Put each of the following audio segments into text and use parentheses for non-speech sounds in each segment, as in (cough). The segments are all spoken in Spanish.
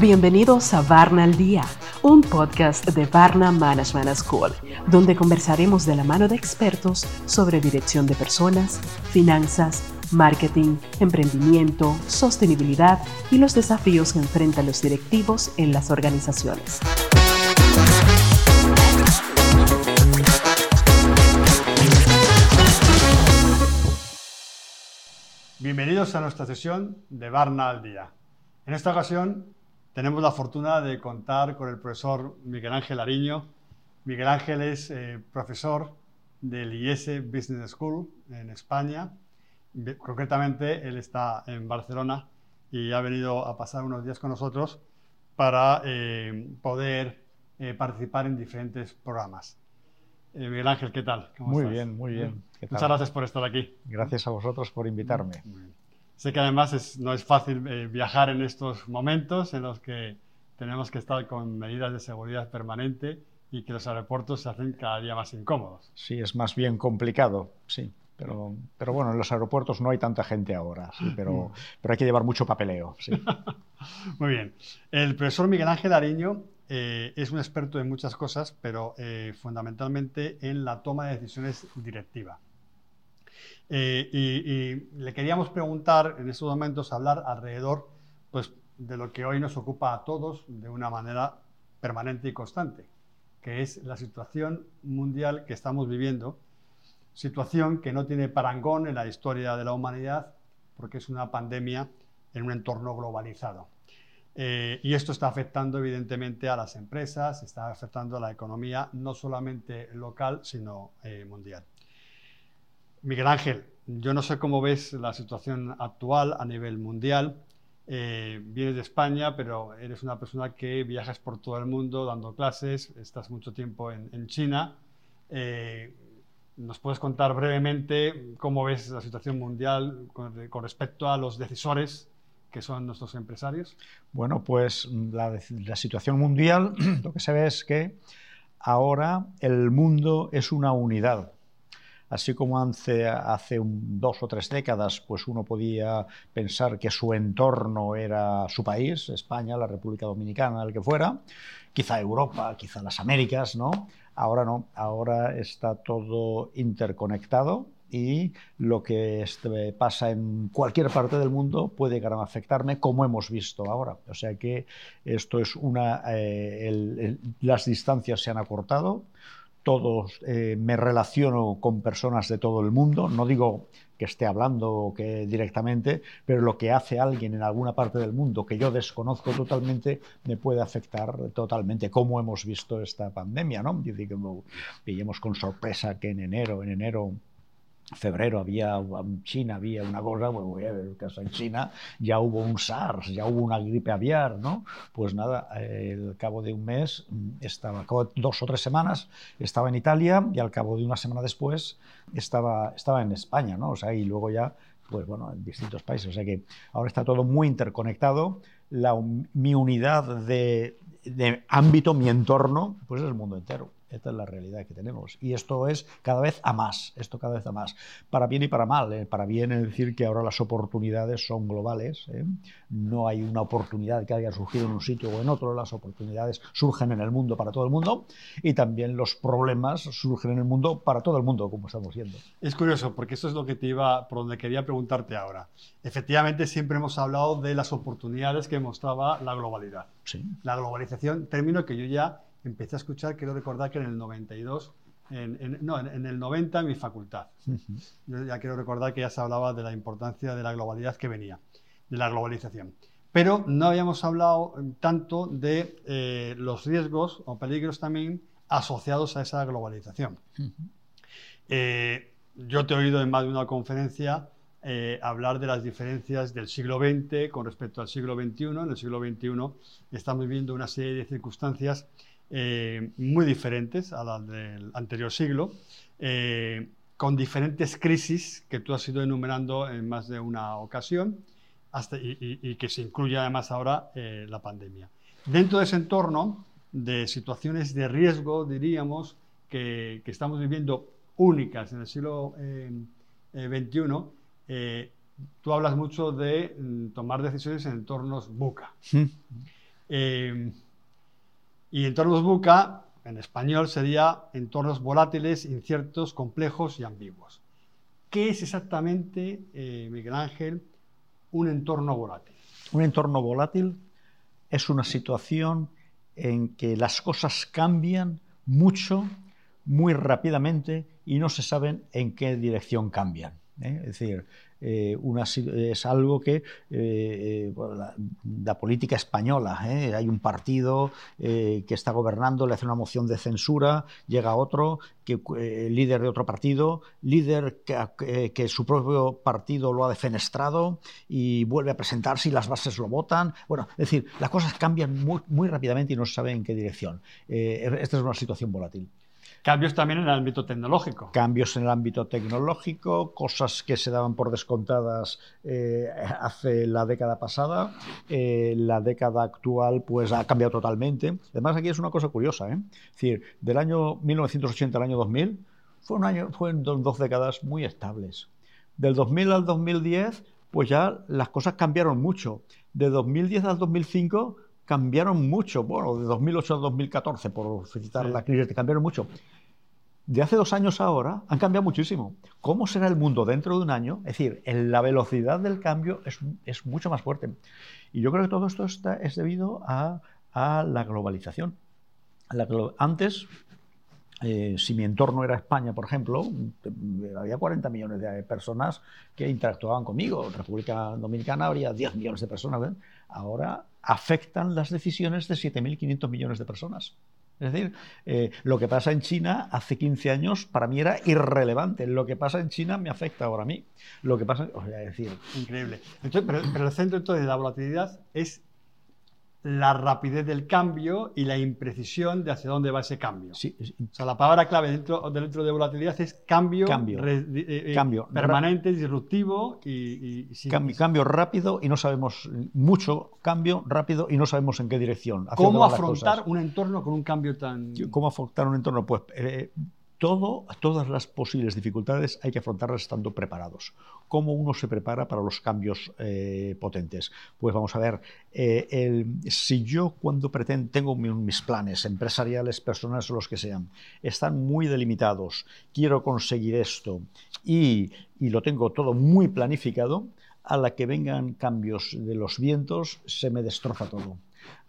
Bienvenidos a Varna al Día, un podcast de Varna Management School, donde conversaremos de la mano de expertos sobre dirección de personas, finanzas, marketing, emprendimiento, sostenibilidad y los desafíos que enfrentan los directivos en las organizaciones. Bienvenidos a nuestra sesión de Varna al Día. En esta ocasión tenemos la fortuna de contar con el profesor Miguel Ángel Ariño. Miguel Ángel es eh, profesor del IES Business School en España. Concretamente, él está en Barcelona y ha venido a pasar unos días con nosotros para eh, poder eh, participar en diferentes programas. Miguel Ángel, ¿qué tal? muy bien, muy bien. Muchas gracias por estar aquí. Gracias a vosotros por invitarme. Sé que además no es fácil eh, viajar en estos momentos en los que tenemos que estar con medidas de seguridad permanente y que los aeropuertos se hacen cada día más incómodos. Sí, es más bien complicado, sí. Pero, pero bueno, en los aeropuertos no hay tanta gente ahora, sí, pero, pero hay que llevar mucho papeleo. Sí. (laughs) Muy bien. El profesor Miguel Ángel Ariño eh, es un experto en muchas cosas, pero eh, fundamentalmente en la toma de decisiones directiva. Eh, y, le queríamos preguntar en estos momentos, hablar alrededor pues, de lo que hoy nos ocupa a todos de una manera permanente y constante, que es la situación mundial que estamos viviendo, situación que no tiene parangón en la historia de la humanidad, porque es una pandemia en un entorno globalizado. Eh, y esto está afectando evidentemente a las empresas, está afectando a la economía no solamente local, sino eh, mundial. Miguel Ángel, yo no sé cómo ves la situación actual a nivel mundial. Eh, vienes de España, pero eres una persona que viajas por todo el mundo dando clases, estás mucho tiempo en, China. ¿Nos puedes contar brevemente cómo ves la situación mundial con, respecto a los decisores que son nuestros empresarios? Bueno, pues la, la situación mundial, (clears throat) lo que se ve es que ahora el mundo es una unidad Así como hace, hace dos o tres décadas, pues uno podía pensar que su entorno era su país, España, la República Dominicana, el que fuera, quizá Europa, quizá las Américas, ¿no? Ahora no, ahora está todo interconectado y lo que este, pasa en cualquier parte del mundo puede afectarme, como hemos visto ahora. O sea que esto es una. Eh, las distancias se han acortado, todos eh, me relaciono con personas de todo el mundo, no digo que esté hablando que directamente, pero lo que hace alguien en alguna parte del mundo que yo desconozco totalmente me puede afectar totalmente, como hemos visto esta pandemia, ¿no? Dice que veíamos con sorpresa que en enero, en enero febrero había en China había una cosa, bueno, voy a ver caso en China, ya hubo un SARS, ya hubo una gripe aviar, ¿no? Pues nada, al cabo de un mes mm, estaba, dos o tres semanas estaba en Italia y al cabo de una semana después estaba, estaba en España, ¿no? O sea, y luego ya, pues bueno, en distintos países. O sea que ahora está todo muy interconectado. La, mi unidad de, de ámbito, mi entorno, pues es el mundo entero. Esta es la realidad que tenemos. Y esto es cada vez a más, esto cada vez a más. Para bien y para mal. ¿eh? Para bien es decir que ahora las oportunidades son globales. ¿eh? No hay una oportunidad que haya surgido en un sitio o en otro. Las oportunidades surgen en el mundo para todo el mundo. Y también los problemas surgen en el mundo para todo el mundo, como estamos viendo. Es curioso, porque eso es lo que te iba, por donde quería preguntarte ahora. Efectivamente, siempre hemos hablado de las oportunidades que mostraba la globalidad. Sí. La globalización, término que yo ya empecé a escuchar, quiero recordar que en el 92, no, en, el 90 en mi facultad. Yo ya quiero recordar que ya se hablaba de la importancia de la globalidad que venía, de la globalización. Pero no habíamos hablado tanto de eh, los riesgos o peligros también asociados a esa globalización. Eh, yo te he oído en más de una conferencia eh, hablar de las diferencias del siglo XX con respecto al siglo XXI. En el siglo XXI estamos viendo una serie de circunstancias eh, muy diferentes a las del anterior siglo, eh, con diferentes crisis que tú has ido enumerando en más de una ocasión hasta, y, que se incluye además ahora eh, la pandemia. Dentro de ese entorno de situaciones de riesgo, diríamos, que, estamos viviendo únicas en el siglo XXI, tú hablas mucho de mm, tomar decisiones en entornos buca. Y entornos buca, en español, sería entornos volátiles, inciertos, complejos y ambiguos. ¿Qué es exactamente, Miguel Ángel, un entorno volátil? Un entorno volátil es una situación en que las cosas cambian mucho, muy rápidamente y no se saben en qué dirección cambian. ¿eh? Es decir, eh, es algo que eh, la, política española, hay un partido que está gobernando, le hace una moción de censura, llega otro, que, líder de otro partido, líder que, su propio partido lo ha defenestrado y vuelve a presentarse y las bases lo votan. Bueno, es decir, las cosas cambian muy, muy rápidamente y no se sabe en qué dirección. esta es una situación volátil. Cambios también en el ámbito tecnológico. Cambios en el ámbito tecnológico, cosas que se daban por descontadas eh, hace la década pasada. Eh, la década actual pues ha cambiado totalmente. Además aquí es una cosa curiosa. ¿eh? Es decir, del año 1980 al año 2000 fue un año, fueron dos décadas muy estables. Del 2000 al 2010 pues ya las cosas cambiaron mucho. De 2010 al 2005 cambiaron mucho. Bueno, de 2008 al 2014, por citar la crisis, cambiaron mucho. De hace dos años ahora han cambiado muchísimo. ¿Cómo será el mundo dentro de un año? Es decir, la velocidad del cambio es, mucho más fuerte. Y yo creo que todo esto es debido a, la globalización. antes, eh, si mi entorno era España, por ejemplo, había 40 millones de personas que interactuaban conmigo. En República Dominicana habría 10 millones de personas. Ahora afectan las decisiones de 7.500 millones de personas. Es decir, eh, lo que pasa en China hace 15 años para mí era irrelevante. Lo que pasa en China me afecta ahora a mí. Lo que pasa, sea, decir... Increíble. pero, el centro de la volatilidad es la rapidez del cambio y la imprecisión de hacia dónde va ese cambio. Sí, O sea, la palabra clave dentro, dentro de volatilidad es cambio, cambio, eh, eh, cambio permanente, disruptivo y, cambio, rápido y no sabemos mucho cambio rápido y no sabemos en qué dirección. ¿Cómo afrontar un entorno con un cambio tan? ¿Cómo afrontar un entorno? Pues eh, todas las posibles dificultades hay que afrontarlas estando preparados. ¿Cómo uno se prepara para los cambios eh, potentes? Pues vamos a ver, eh, si yo cuando pretendo, tengo mis planes empresariales, personales o los que sean, están muy delimitados, quiero conseguir esto y lo tengo todo muy planificado, a la que vengan cambios de los vientos se me destroza todo.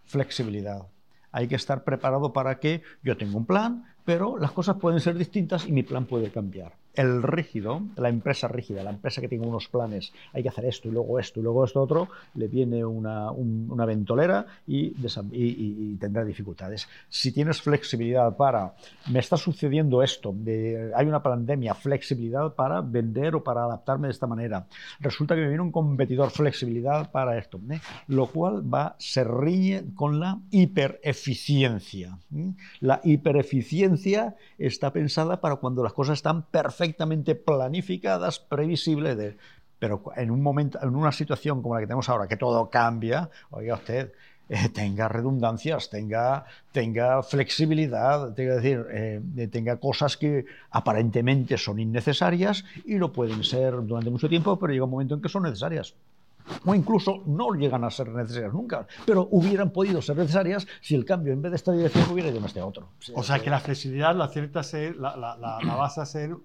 Flexibilidad. Hay que estar preparado para que yo tenga un plan, pero las cosas pueden ser distintas y mi plan puede cambiar el rígido, la empresa rígida, la empresa que tiene unos planes, hay que hacer esto y luego esto y luego esto otro, le viene una, ventolera y, tendrá dificultades. Si tienes flexibilidad para, me está sucediendo esto, hay una pandemia, flexibilidad para vender o para adaptarme de esta manera, resulta que me viene un competidor, flexibilidad para esto, ¿eh? lo cual va, se riñe con la hipereficiencia. ¿eh? La hipereficiencia está pensada para cuando las cosas están perfectas perfectamente planificadas, previsibles, de, pero en un momento, en una situación como la que tenemos ahora, que todo cambia, oiga usted, eh, tenga redundancias, tenga, tenga flexibilidad, tenga, decir, eh, tenga cosas que aparentemente son innecesarias y lo pueden ser durante mucho tiempo, pero llega un momento en que son necesarias. O incluso no llegan a ser necesarias nunca, pero hubieran podido ser necesarias si el cambio en vez de esta dirección hubiera ido en este otro. O sea que la flexibilidad la, cierta ser, la, a ser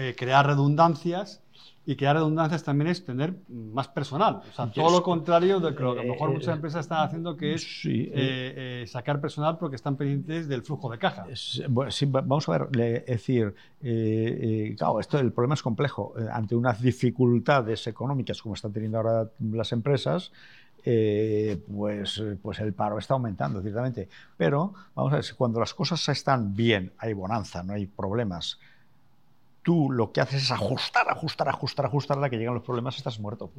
eh, crear redundancias y crear redundancias también es tener más personal. O sea, todo lo contrario de lo que a lo mejor muchas empresas están haciendo, que es eh, eh, sacar personal porque están pendientes del flujo de caja. vamos a ver, es decir, claro, esto, el problema es complejo. Ante unas dificultades económicas como están teniendo ahora las empresas, pues, pues el paro está aumentando, ciertamente. Pero, vamos a ver, cuando las cosas están bien, hay bonanza, no hay problemas, tú lo que haces es ajustar, ajustar, ajustar, ajustar a la que llegan los problemas, estás muerto.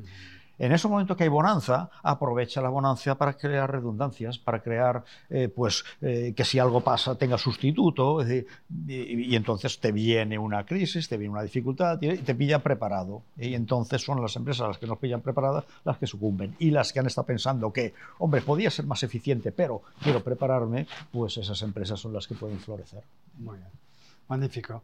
En ese momento que hay bonanza, aprovecha la bonanza para crear redundancias, para crear, eh, pues, eh, que si algo pasa tenga sustituto, y, entonces te viene una crisis, te viene una dificultad y te pilla preparado. Y entonces son las empresas las que nos pillan preparadas las que sucumben. Y las que han estado pensando que, hombre, podía ser más eficiente, pero quiero prepararme, pues esas empresas son las que pueden florecer. Muy bien. Magnífico.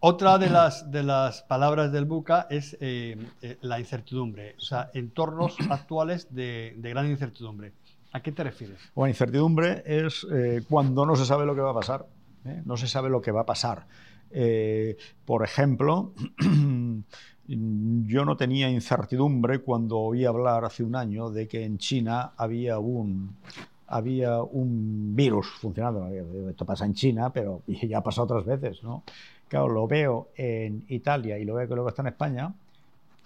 Otra de las, de las palabras del buca es eh, eh, la incertidumbre, o sea, entornos (clears throat) actuales de, de, gran incertidumbre. ¿A qué te refieres? Bueno, incertidumbre es eh, cuando no se sabe lo que va a pasar. No se sabe lo que va a pasar. por ejemplo, (clears throat) yo no tenía incertidumbre cuando oí hablar hace un año de que en China había un, había un virus funcionando. Esto pasa en China, pero (laughs) ya ha pasado otras veces, ¿no? Claro, lo veo en Italia y lo veo que luego está en España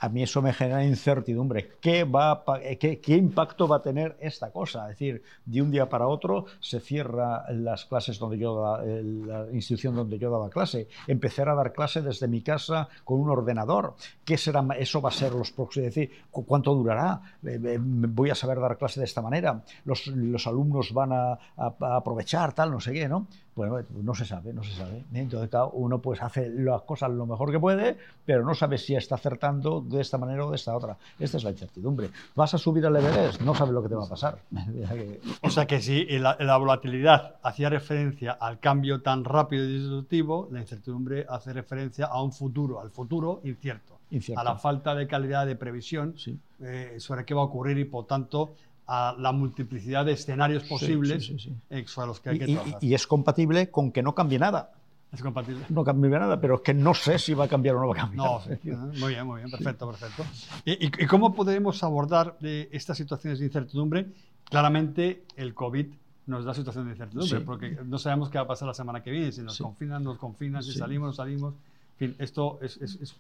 a mí eso me genera incertidumbre. ¿Qué, va qué, impacto va a tener esta cosa? Es decir, de un día para otro se cierra las clases donde yo la institución donde yo daba clase. Empezar a dar clase desde mi casa con un ordenador. ¿Qué será? Eso va a ser los próximos. Es decir, ¿cuánto durará? Eh, eh, ¿Voy a saber dar clase de esta manera? ¿Los, los alumnos van a, a, aprovechar tal? No sé qué, ¿no? Bueno, no se sabe, no se sabe. Entonces, uno pues hace las cosas lo mejor que puede, pero no sabe si está acertando de esta manera o de esta otra. Esta es la incertidumbre. ¿Vas a subir al Everest? No sabes lo que te va a pasar. (laughs) o sea que si la, la, volatilidad hacía referencia al cambio tan rápido y disruptivo, la incertidumbre hace referencia a un futuro, al futuro incierto. incierto. A la falta de calidad de previsión eh, sobre qué va a ocurrir y por tanto a la multiplicidad de escenarios posibles sí, a los que hay que y, trabajar. Y, es compatible con que no cambie nada. Es compatible. No cambie nada, pero es que no sé si va a cambiar o no va a cambiar. No, muy bien, muy bien, perfecto, perfecto. ¿Y, y cómo podemos abordar eh, estas situaciones de incertidumbre? Claramente el COVID nos da situación de incertidumbre, porque no sabemos qué va a pasar la semana que viene, si nos confinan, nos confinan, si salimos, no salimos. En fin, esto es, es, es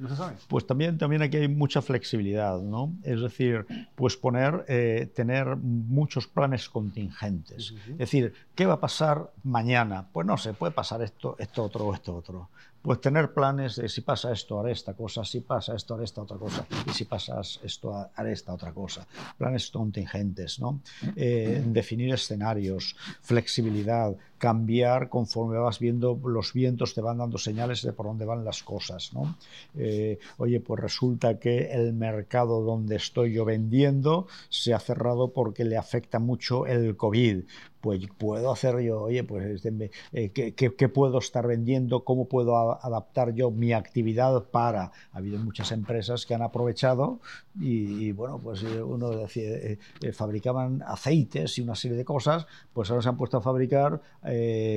no se sabe. Pues también, también aquí hay mucha flexibilidad, ¿no? Es decir, pues poner, eh, tener muchos planes contingentes. Es decir, ¿qué va a pasar mañana? Pues no sé, puede pasar esto, esto otro o esto otro. Pues tener planes de si pasa esto, haré esta cosa, si pasa esto, haré esta otra cosa, y si pasa esto, haré esta otra cosa. Planes contingentes, ¿no? Eh, definir escenarios, flexibilidad, cambiar conforme vas viendo los vientos, te van dando señales de por dónde van las cosas, ¿no? Eh, oye, pues resulta que el mercado donde estoy yo vendiendo se ha cerrado porque le afecta mucho el COVID pues puedo hacer yo, oye, pues este, eh, ¿qué, puedo estar vendiendo? ¿Cómo puedo adaptar yo mi actividad para? Ha habido muchas empresas que han aprovechado y, bueno, pues eh, uno decía, eh, fabricaban aceites y una serie de cosas, pues ahora se han puesto a fabricar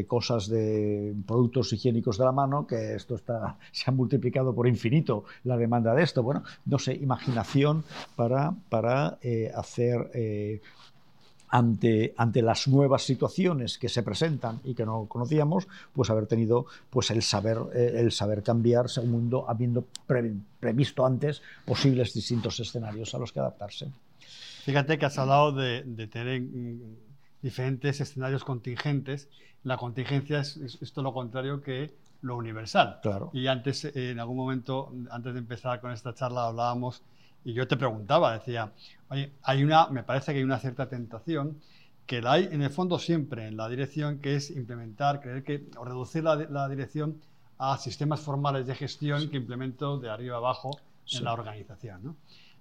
cosas de productos higiénicos de la mano, que esto está, (laughs) se ha multiplicado por infinito la demanda de esto. Bueno, no sé, imaginación para, para hacer ante, ante las nuevas situaciones que se presentan y que no conocíamos, pues haber tenido pues el saber, eh, el saber cambiar segundo, habiendo previsto antes posibles distintos escenarios a los que adaptarse. Fíjate que has hablado de, tener mm, diferentes escenarios contingentes. La contingencia es, es, todo lo contrario que lo universal. Claro. Y antes, en algún momento, antes de empezar con esta charla, hablábamos y yo te preguntaba, decía, oye, hay una, me parece que hay una cierta tentación que la hay en el fondo siempre en la dirección, que es implementar, creer que, o reducir la, la dirección a sistemas formales de gestión que implemento de arriba abajo en la organización. ¿no?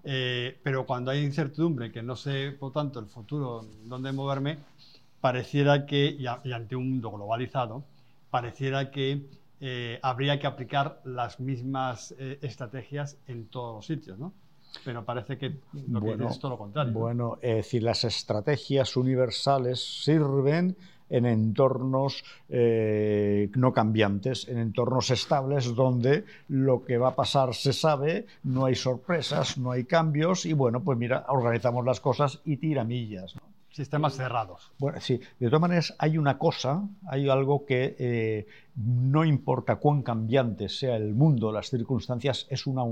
Eh, pero cuando hay incertidumbre, que no sé, por tanto, el futuro, dónde moverme, pareciera que, y, ante un mundo globalizado, pareciera que eh, habría que aplicar las mismas eh, estrategias en todos los sitios. ¿no? Pero parece que lo bueno, es todo lo contrario. Bueno, es decir, las estrategias universales sirven en entornos eh, no cambiantes, en entornos estables donde lo que va a pasar se sabe, no hay sorpresas, no hay cambios y bueno, pues mira, organizamos las cosas y tiramillas. ¿no? Sistemas cerrados. Bueno, sí, de todas maneras hay una cosa, hay algo que eh, no importa cuán cambiante sea el mundo, las circunstancias, es una,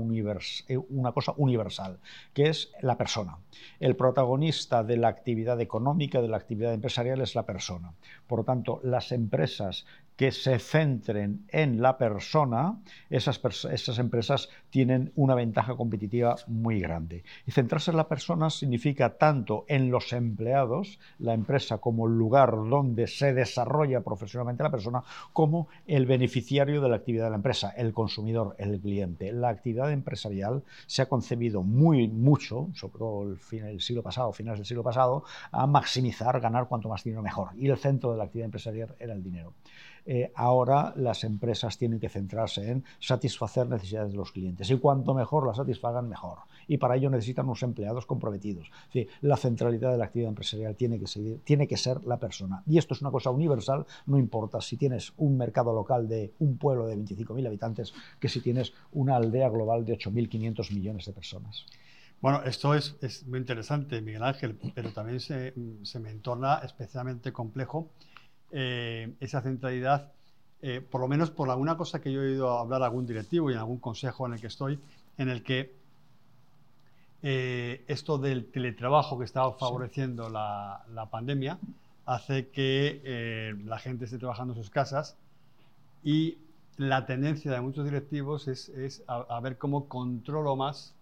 eh, una cosa universal, que es la persona. El protagonista de la actividad económica, de la actividad empresarial es la persona. Por lo tanto, las empresas que se centren en la persona, esas, esas, empresas tienen una ventaja competitiva muy grande. Y centrarse en la persona significa tanto en los empleados, la empresa como el lugar donde se desarrolla profesionalmente la persona, como el beneficiario de la actividad de la empresa, el consumidor, el cliente. La actividad empresarial se ha concebido muy mucho, sobre todo el, fin, el siglo pasado, finales del siglo pasado, a maximizar, ganar cuanto más dinero mejor. Y el centro de la actividad empresarial era el dinero. Eh, ahora las empresas tienen que centrarse en satisfacer necesidades de los clientes y cuanto mejor las satisfagan, mejor. Y para ello necesitan unos empleados comprometidos. la centralidad de la actividad empresarial tiene que, ser la persona. Y esto es una cosa universal, no importa si tienes un mercado local de un pueblo de 25.000 habitantes que si tienes una aldea global de 8.500 millones de personas. Bueno, esto es, muy interesante, Miguel Ángel, pero también se, me entorna especialmente complejo eh, esa centralidad, eh, por lo menos por alguna cosa que yo he oído hablar a algún directivo y en algún consejo en el que estoy, en el que eh, esto del teletrabajo que estaba favoreciendo la, pandemia hace que la gente esté trabajando en sus casas y la tendencia de muchos directivos es, a ver cómo controlo más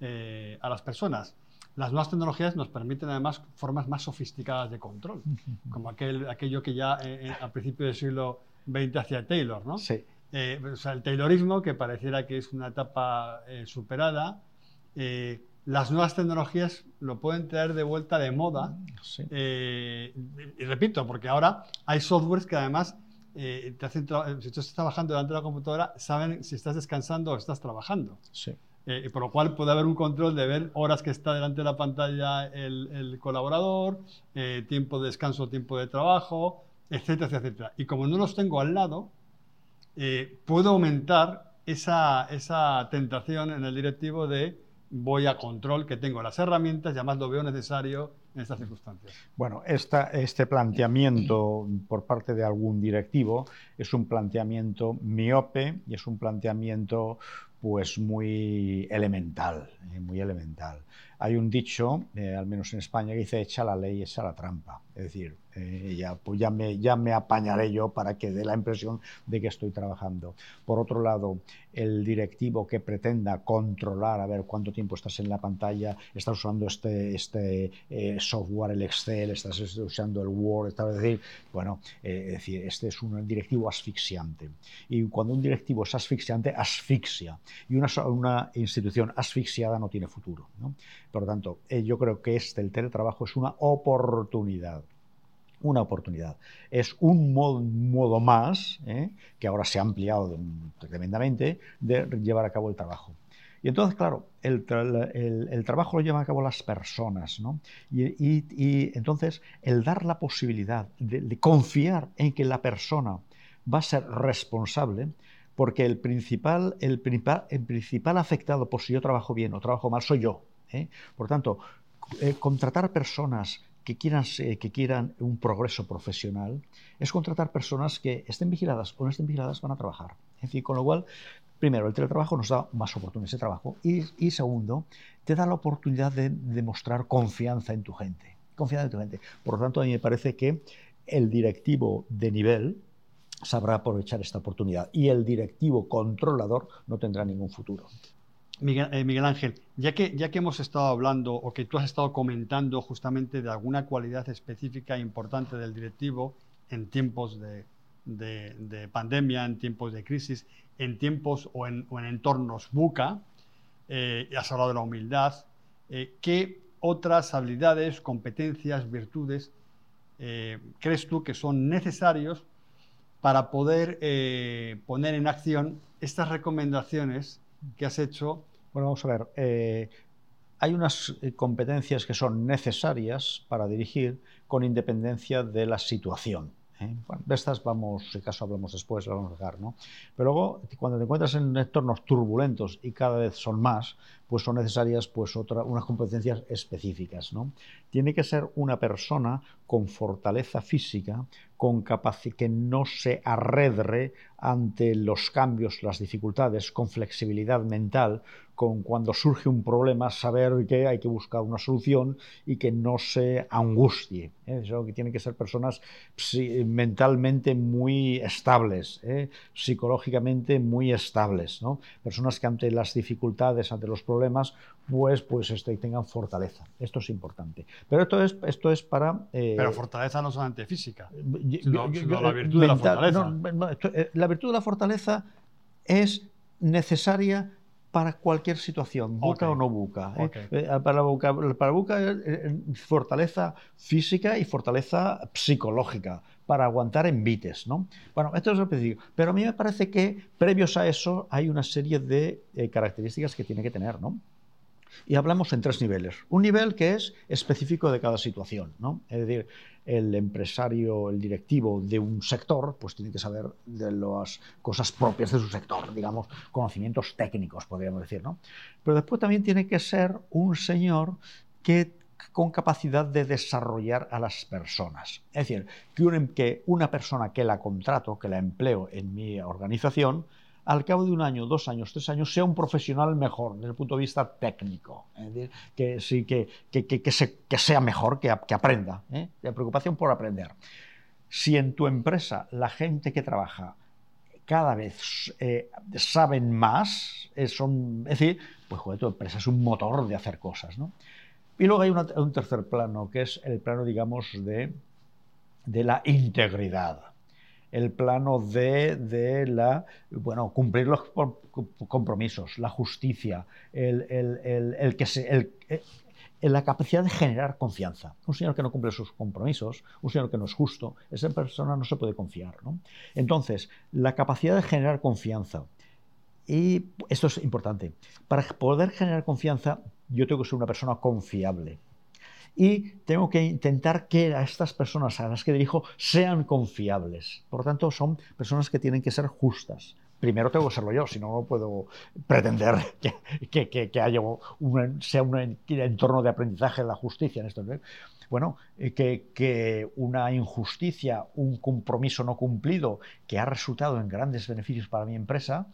a las personas. Las nuevas tecnologías nos permiten además formas más sofisticadas de control, como aquel, aquello que ya eh, eh, a principios del siglo XX hacía Taylor, ¿no? Sí. o sea, el Taylorismo, que pareciera que es una etapa superada, las nuevas tecnologías lo pueden traer de vuelta de moda. Sí. y repito, porque ahora hay softwares que además te hacen si tú estás trabajando delante de la computadora, saben si estás descansando o estás trabajando. Sí. Eh, por lo cual puede haber un control de ver horas que está delante de la pantalla el, colaborador, eh, tiempo de descanso, tiempo de trabajo, etcétera, etcétera. Y como no los tengo al lado, eh, puedo aumentar esa, esa tentación en el directivo de voy a control, que tengo las herramientas y además lo veo necesario en estas circunstancias. Bueno, esta, este planteamiento por parte de algún directivo es un planteamiento miope y es un planteamiento pues muy elemental, eh, muy elemental. Hay un dicho, eh, al menos en España, que dice echa la ley, echa la trampa. Es decir, eh, ya, pues ya, me, ya me apañaré yo para que dé la impresión de que estoy trabajando. Por otro lado, el directivo que pretenda controlar, a ver cuánto tiempo estás en la pantalla, estás usando este, este software, el Excel, estás usando el Word, es decir, bueno, es decir, este es un directivo asfixiante. Y cuando un directivo es asfixiante, asfixia. Y una, una institución asfixiada no tiene futuro. Por lo tanto, eh, yo creo que este, el teletrabajo, es una oportunidad. Una oportunidad. Es un modo, más, ¿eh? que ahora se ha ampliado tremendamente, de llevar a cabo el trabajo. Y entonces, claro, el, trabajo lo llevan a cabo las personas, ¿no? Y, entonces, el dar la posibilidad de, confiar en que la persona va a ser responsable, porque el principal, el principal afectado por si yo trabajo bien o trabajo mal soy yo. ¿eh? Por tanto, eh, contratar personas que quieran, que quieran un progreso profesional es contratar personas que estén vigiladas o no estén vigiladas van a trabajar. En fin, con lo cual, primero, el teletrabajo nos da más oportunidades de trabajo y, segundo, te da la oportunidad de demostrar confianza en tu gente. Confianza en tu gente. Por lo tanto, a mí me parece que el directivo de nivel sabrá aprovechar esta oportunidad y el directivo controlador no tendrá ningún futuro. Eh, Miguel, Ángel, ya que, ya que hemos estado hablando o que tú has estado comentando justamente de alguna cualidad específica e importante del directivo en tiempos de, pandemia, en tiempos de crisis, en tiempos o en, entornos buca, eh, has hablado de la humildad, eh, ¿qué otras habilidades, competencias, virtudes crees tú que son necesarios para poder poner en acción estas recomendaciones que has hecho. Bueno, vamos a ver. Eh, hay unas eh, competencias que son necesarias para dirigir con independencia de la situación. ¿eh? de estas vamos, si acaso hablamos después, lo vamos a dejar, ¿no? Pero luego, cuando te encuentras en entornos turbulentos y cada vez son más, pues son necesarias pues otra, unas competencias específicas, ¿no? Tiene que ser una persona con fortaleza física, con que no se arredre ante los cambios, las dificultades, con flexibilidad mental, con cuando surge un problema, saber que hay que buscar una solución y que no se angustie. ¿eh? Eso que tienen que ser personas mentalmente muy estables, ¿eh? psicológicamente muy estables, ¿no? personas que ante las dificultades, ante los problemas, pues, pues este, tengan fortaleza. Esto es importante. Pero esto es, esto es para... Eh, Pero fortaleza no solamente física, sino, la virtud de la fortaleza. la virtud de la fortaleza es necesaria para cualquier situación, buca o no buca. ¿eh? Eh, Para buca, para buca eh, eh, fortaleza física y fortaleza psicológica para aguantar envites. ¿no? Bueno, esto es lo específico. Pero a mí me parece que previos a eso hay una serie de eh, características que tiene que tener. ¿no? Y hablamos en tres niveles. Un nivel que es específico de cada situación. ¿no? Es decir, el empresario, el directivo de un sector, pues tiene que saber de las cosas propias de su sector, digamos, conocimientos técnicos, podríamos decir. ¿no? Pero después también tiene que ser un señor que con capacidad de desarrollar a las personas. Es decir, que, un- que una persona que la contrato, que la empleo en mi organización, al cabo de un año, dos años, tres años, sea un profesional mejor desde el punto de vista técnico. Es decir, que, sí, que, que, que- que se- que sea mejor, que, que aprenda. ¿eh? La preocupación por aprender. Si en tu empresa la gente que trabaja cada vez eh, saben más, eh, son, es decir, pues joder, tu empresa es un motor de hacer cosas. ¿no? Y luego hay un tercer plano, que es el plano, digamos, de, de la integridad el plano de, de la, bueno, cumplir los com- compromisos, la justicia, el, el- el- el que la capacidad de generar confianza. Un señor que no cumple sus compromisos, un señor que no es justo, esa persona no se puede confiar. ¿no? Entonces, la capacidad de generar confianza. Y esto es importante. Para poder generar confianza, yo tengo que ser una persona confiable y tengo que intentar que a estas personas a las que dirijo sean confiables. Por lo tanto, son personas que tienen que ser justas. Primero tengo que serlo yo, si no, no puedo pretender que, haya un, sea un entorno de aprendizaje de la justicia en esto. ¿no? Bueno, eh, que, que una injusticia, un compromiso no cumplido que ha resultado en grandes beneficios para mi empresa,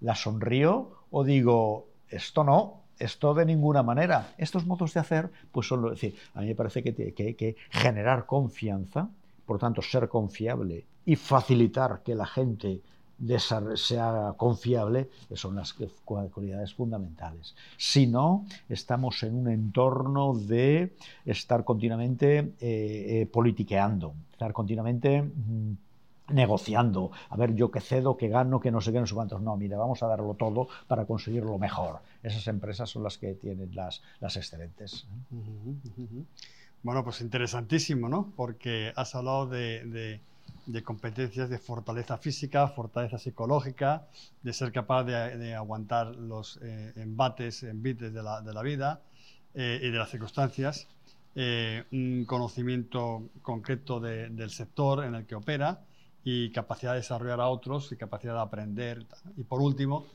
la sonrío o digo, esto no, esto de ninguna manera. Estos modos de hacer, pues son, lo- decir, a mí me parece que, que hay que generar confianza, por tanto, ser confiable y facilitar que la gente sea confiable, son las cualidades fundamentales. Si no, estamos en un entorno de estar continuamente eh, eh, politiqueando, estar continuamente mm, negociando, a ver yo qué cedo, qué gano, qué no sé qué, no sé cuántos. No, mira, vamos a darlo todo para conseguir lo mejor. Esas empresas son las que tienen las, las excelentes. Bueno, pues interesantísimo, ¿no? Porque has hablado de, de- competencias de fortaleza física, fortaleza psicológica, de ser capaz de, aguantar los eh, embates, envites de la, de la vida eh, y de las circunstancias, eh, un conocimiento concreto de- del sector en el que opera y capacidad de desarrollar a otros y capacidad de aprender. Y por último,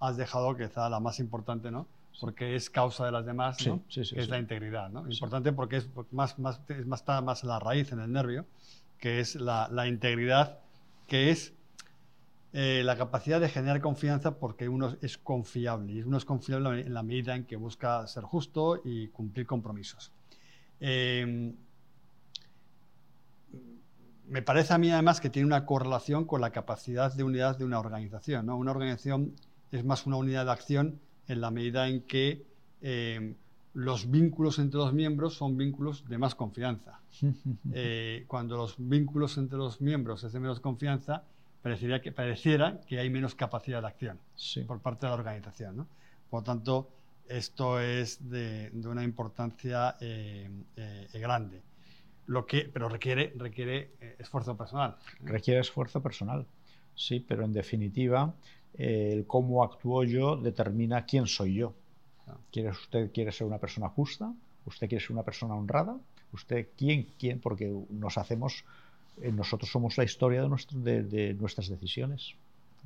has dejado quizá la más importante, ¿no? Porque es causa de las demás, ¿no? sí, sí, que es la integridad, ¿no? Importante porque es más, más, es más, está más en la raíz, en el nervio, que es la, la integridad, que es eh, la capacidad de generar confianza porque uno es confiable y uno es confiable en la medida en que busca ser justo y cumplir compromisos. Eh, me parece a mí además que tiene una correlación con la capacidad de unidad de una organización. ¿no? Una organización es más una unidad de acción en la medida en que eh, los vínculos entre los miembros son vínculos de más confianza. (laughs) Eh, cuando los vínculos entre los miembros es de menos confianza, parecería que, pareciera que hay menos capacidad de acción Sí. por parte de la organización. ¿no? Por lo tanto, esto es de, de una importancia eh, grande. Lo que, pero requiere, requiere eh, esfuerzo personal. Requiere esfuerzo personal, sí, pero en definitiva, eh, el cómo actúo yo determina quién soy yo. Claro. ¿Quiere, ¿Usted quiere ser una persona justa? ¿Usted quiere ser una persona honrada? ¿Usted quién? ¿Quién? Porque nos hacemos, eh, nosotros somos la historia de, nuestro- de- de nuestras decisiones.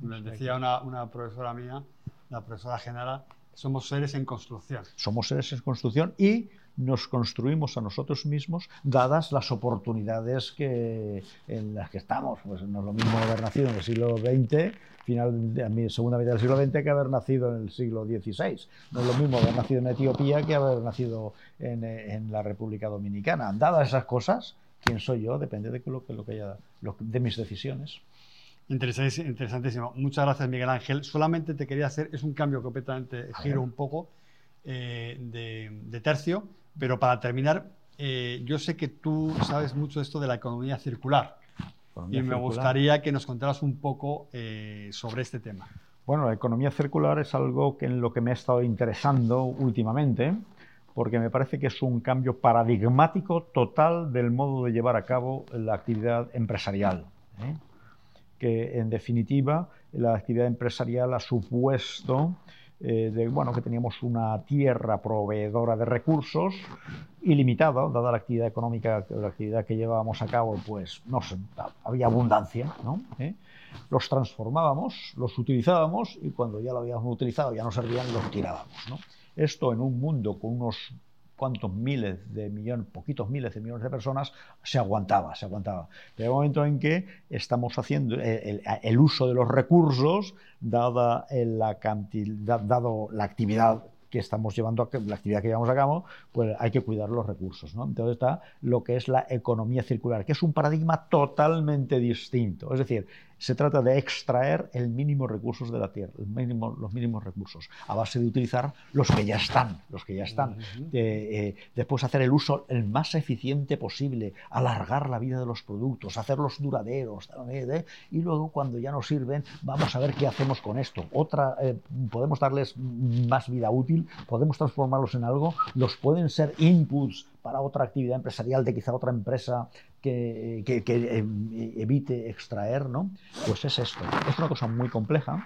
Les decía una, una profesora mía, la profesora Genara, somos seres en construcción. Somos seres en construcción y nos construimos a nosotros mismos dadas las oportunidades que, en las que estamos. Pues no es lo mismo haber nacido en el siglo XX, final de mi segunda mitad del siglo XX, que haber nacido en el siglo XVI. No es lo mismo haber nacido en Etiopía que haber nacido en, en la República Dominicana. Dadas esas cosas, quién soy yo depende de lo que, lo que haya, lo- de mis decisiones. Interesantísimo, interesantísimo. Muchas gracias, Miguel Ángel. Solamente te quería hacer, es un cambio completamente, giro un poco eh, de, de tercio, pero para terminar, eh, yo sé que tú sabes mucho esto de la economía circular y me gustaría que nos contaras un poco eh, sobre este tema. Bueno, la economía circular es algo que en lo que me he estado interesando últimamente, porque me parece que es un cambio paradigmático total del modo de llevar a cabo la actividad empresarial. ¿eh? Que en definitiva la actividad empresarial ha supuesto eh, de, bueno, que teníamos una tierra proveedora de recursos ilimitada, dada la actividad económica, la actividad que llevábamos a cabo, pues no había abundancia, ¿no? ¿Eh? Los transformábamos, los utilizábamos y cuando ya lo habíamos utilizado, ya no servían, los tirábamos. Esto en un mundo con unos cuantos miles de millones, poquitos miles de millones de personas, se aguantaba, se aguantaba. Pero hay un momento en que estamos haciendo el, uso de los recursos, dada la cantidad, dado la actividad que estamos llevando la actividad que llevamos a cabo, pues hay que cuidar los recursos. Entonces está lo que es la economía circular, que es un paradigma totalmente distinto. Es decir, se trata de extraer el mínimo recursos de la tierra, los mínimos recursos, a base de utilizar los que ya están, los que ya están. Eh, después hacer el uso el más eficiente posible, alargar la vida de los productos, hacerlos duraderos, ¿eh? y luego cuando ya no sirven, vamos a ver qué hacemos con esto. Otra, eh, podemos darles más vida útil, podemos transformarlos en algo, los pueden ser inputs para otra actividad empresarial de quizá otra empresa que, em, evite extraer, ¿no? Pues es esto. Es una cosa muy compleja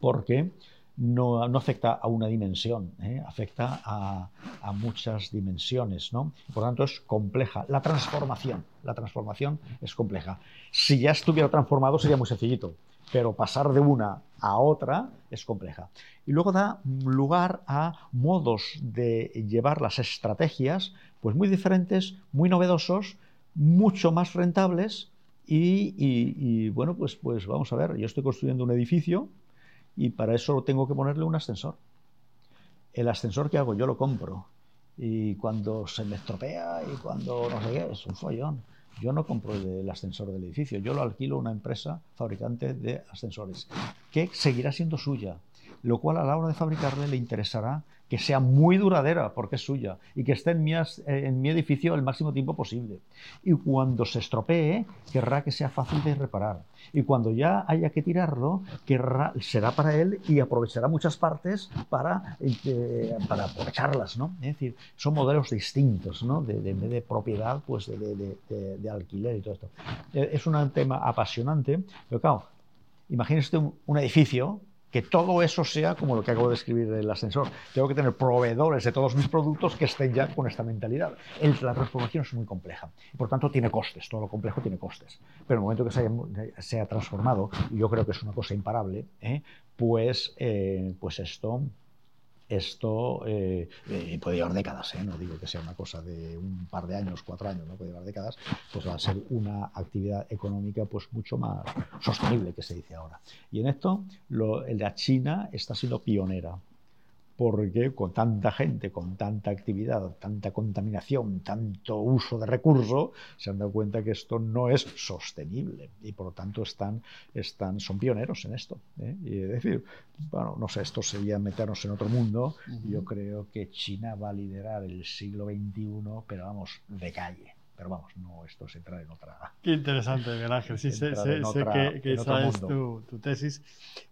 porque no, afecta a una dimensión, ¿eh? afecta a, muchas dimensiones, ¿no? Por tanto, es compleja. La transformación, la transformación es compleja. Si ya estuviera transformado sería muy sencillito, pero pasar de una a otra es compleja. Y luego da lugar a modos de llevar las estrategias, pues muy diferentes, muy novedosos, mucho más rentables y, bueno, pues, pues vamos a ver, yo estoy construyendo un edificio y para eso tengo que ponerle un ascensor. El ascensor que hago yo lo compro y cuando se me estropea y cuando no sé qué, es un follón. Yo no compro el ascensor del edificio, yo lo alquilo a una empresa fabricante de ascensores, que seguirá siendo suya, lo cual a la hora de fabricarle le interesará que sea muy duradera porque es suya y que esté en mi, en mi edificio el máximo tiempo posible. Y cuando se estropee, querrá que sea fácil de reparar. Y cuando ya haya que tirarlo, querrá, será para él y aprovechará muchas partes para, eh, para aprovecharlas. ¿no? Es decir, son modelos distintos ¿no? de, de, de propiedad, pues de, de, alquiler y todo esto. Eh, es un tema apasionante, pero claro, imagínese un, un edificio que todo eso sea como lo que acabo de escribir el ascensor. Tengo que tener proveedores de todos mis productos que estén ya con esta mentalidad. la transformación es muy compleja por tanto tiene costes, todo lo complejo tiene costes. Pero en el momento que se haya, transformado, y yo creo que es una cosa imparable, ¿eh? pues, eh, pues esto esto eh, eh, puede llevar décadas, ¿eh? no digo que sea una cosa de un par de años, cuatro años, no puede llevar décadas, pues va a ser una actividad económica pues mucho más sostenible que se dice ahora. Y en esto lo, la China está siendo pionera porque con tanta gente, con tanta actividad, tanta contaminación, tanto uso de recursos, se han dado cuenta que esto no es sostenible y por lo tanto están, están, son pioneros en esto. ¿eh? Y es decir, bueno, no sé, esto sería meternos en otro mundo. Yo creo que China va a liderar el siglo XXI, pero vamos, de calle. Pero vamos, no, esto es entrar en otra. Qué interesante, Miguel Ángel. Sí, sé, que, que esa es tu, tu, tesis,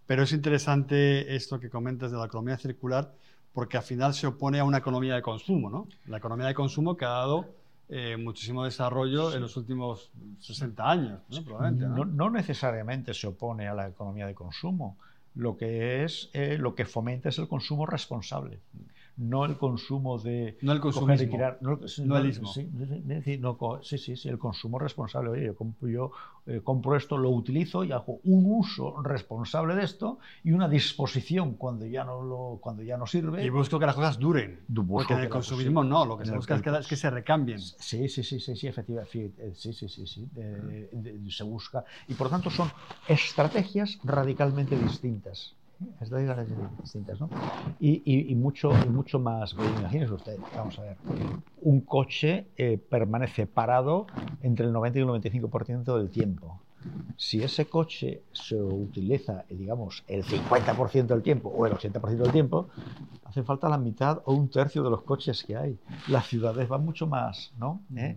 pero es interesante esto que comentas de la economía circular, porque al final se opone a una economía de consumo, ¿no? La economía de consumo que ha dado eh, muchísimo desarrollo en los últimos 60 años, ¿no? Probablemente, ¿no? ¿no? necesariamente se opone a la economía de consumo. Lo que es, eh, lo que fomenta es el consumo responsable no el consumo de... No el consumismo. no, no, el Sí, decir, no, sí, sí, sí, el consumo responsable. Oye, yo, compro, yo eh, compro esto, lo utilizo y hago un uso responsable de esto y una disposición cuando ya no, lo, cuando ya no sirve. Y busco que las cosas duren. Porque en el consumismo no, lo que se busca es que, se recambien. Sí, sí, sí, sí, sí efectivamente. Eh, sí, sí, sí, sí. se busca. Y por tanto son estrategias radicalmente distintas distintas, ¿no? Y, mucho, y mucho más. Imagínese usted, vamos a ver, un coche eh, permanece parado entre el 90 y el 95% del tiempo. Si ese coche se utiliza, digamos, el 50% del tiempo o el 80% del tiempo, hace falta la mitad o un tercio de los coches que hay. Las ciudades van mucho más, ¿no? ¿Eh?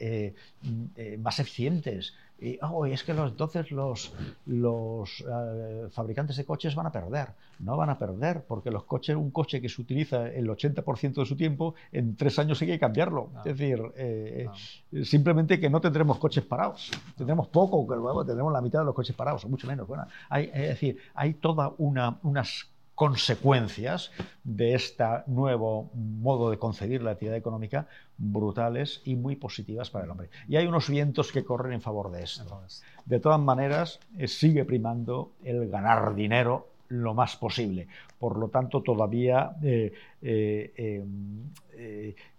Eh, más eficientes, Y oh, es que los, entonces los, los eh, fabricantes de coches van a perder. No van a perder, porque los coches, un coche que se utiliza el 80% de su tiempo, en tres años hay que cambiarlo. Es decir, eh, simplemente que no tendremos coches parados. Tendremos poco, luego tendremos la mitad de los coches parados, o mucho menos. Bueno, hay, es decir, hay toda una, unas consecuencias de este nuevo modo de concebir la actividad económica brutales y muy positivas para el hombre. Y hay unos vientos que corren en favor de esto. De todas maneras, eh, sigue primando el ganar dinero lo más posible. Por lo tanto, todavía eh, eh,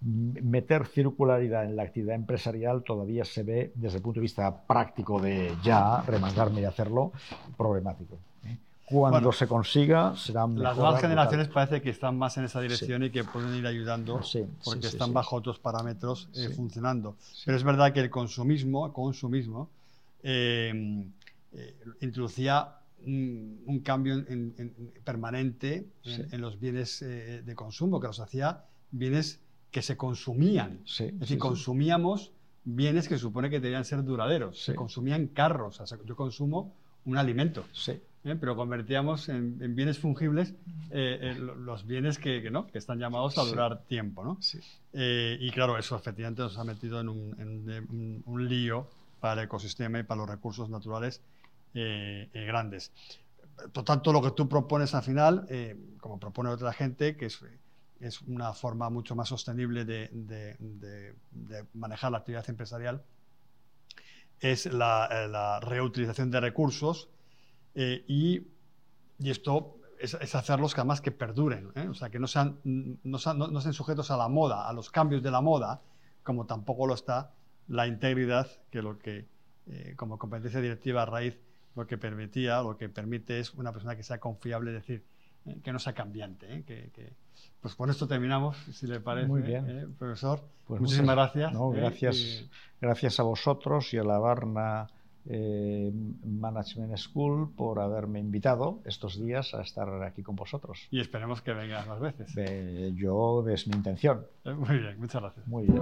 meter circularidad en la actividad empresarial todavía se ve desde el punto de vista práctico de ya remangarme y hacerlo problemático. Cuando se consiga, serán Las nuevas generaciones parece que están más en esa dirección y que pueden ir ayudando porque están bajo otros parámetros eh, funcionando. Pero es verdad que el consumismo, consumismo eh, eh, introducía un, cambio permanente en, los bienes de consumo, que los hacía bienes que se consumían. es decir, consumíamos bienes que supone que debían ser duraderos. Se consumían carros. yo consumo un alimento. Sí. ¿eh? pero convertíamos en, bienes fungibles eh, eh, los bienes que, ¿no? que, están llamados a durar tiempo. ¿no? y claro, eso efectivamente nos ha metido en un, lío para el ecosistema y para los recursos naturales grandes. Por tanto, lo que tú propones al final, como propone otra gente, que es, es una forma mucho más sostenible de, de, manejar la actividad empresarial, es la, la reutilización de recursos eh, y, y, esto es, hacerlos que además que perduren, ¿eh? o sea, que no sean, no, no, sean sujetos a la moda, a los cambios de la moda, como tampoco lo está la integridad, que lo que, eh, como competencia directiva a raíz, lo que permitía, lo que permite es una persona que sea confiable, es decir, que no sea cambiante. Que, que, pues con esto terminamos, si le parece, Muy bien. profesor. Pues Muchísimas gracias. gracias, gracias a vosotros y a la Barna eh, Management School por haberme invitado estos días a estar aquí con vosotros. Y esperemos que vengas más veces. yo es mi intención. Eh, muy bien, muchas gracias. Muy bien.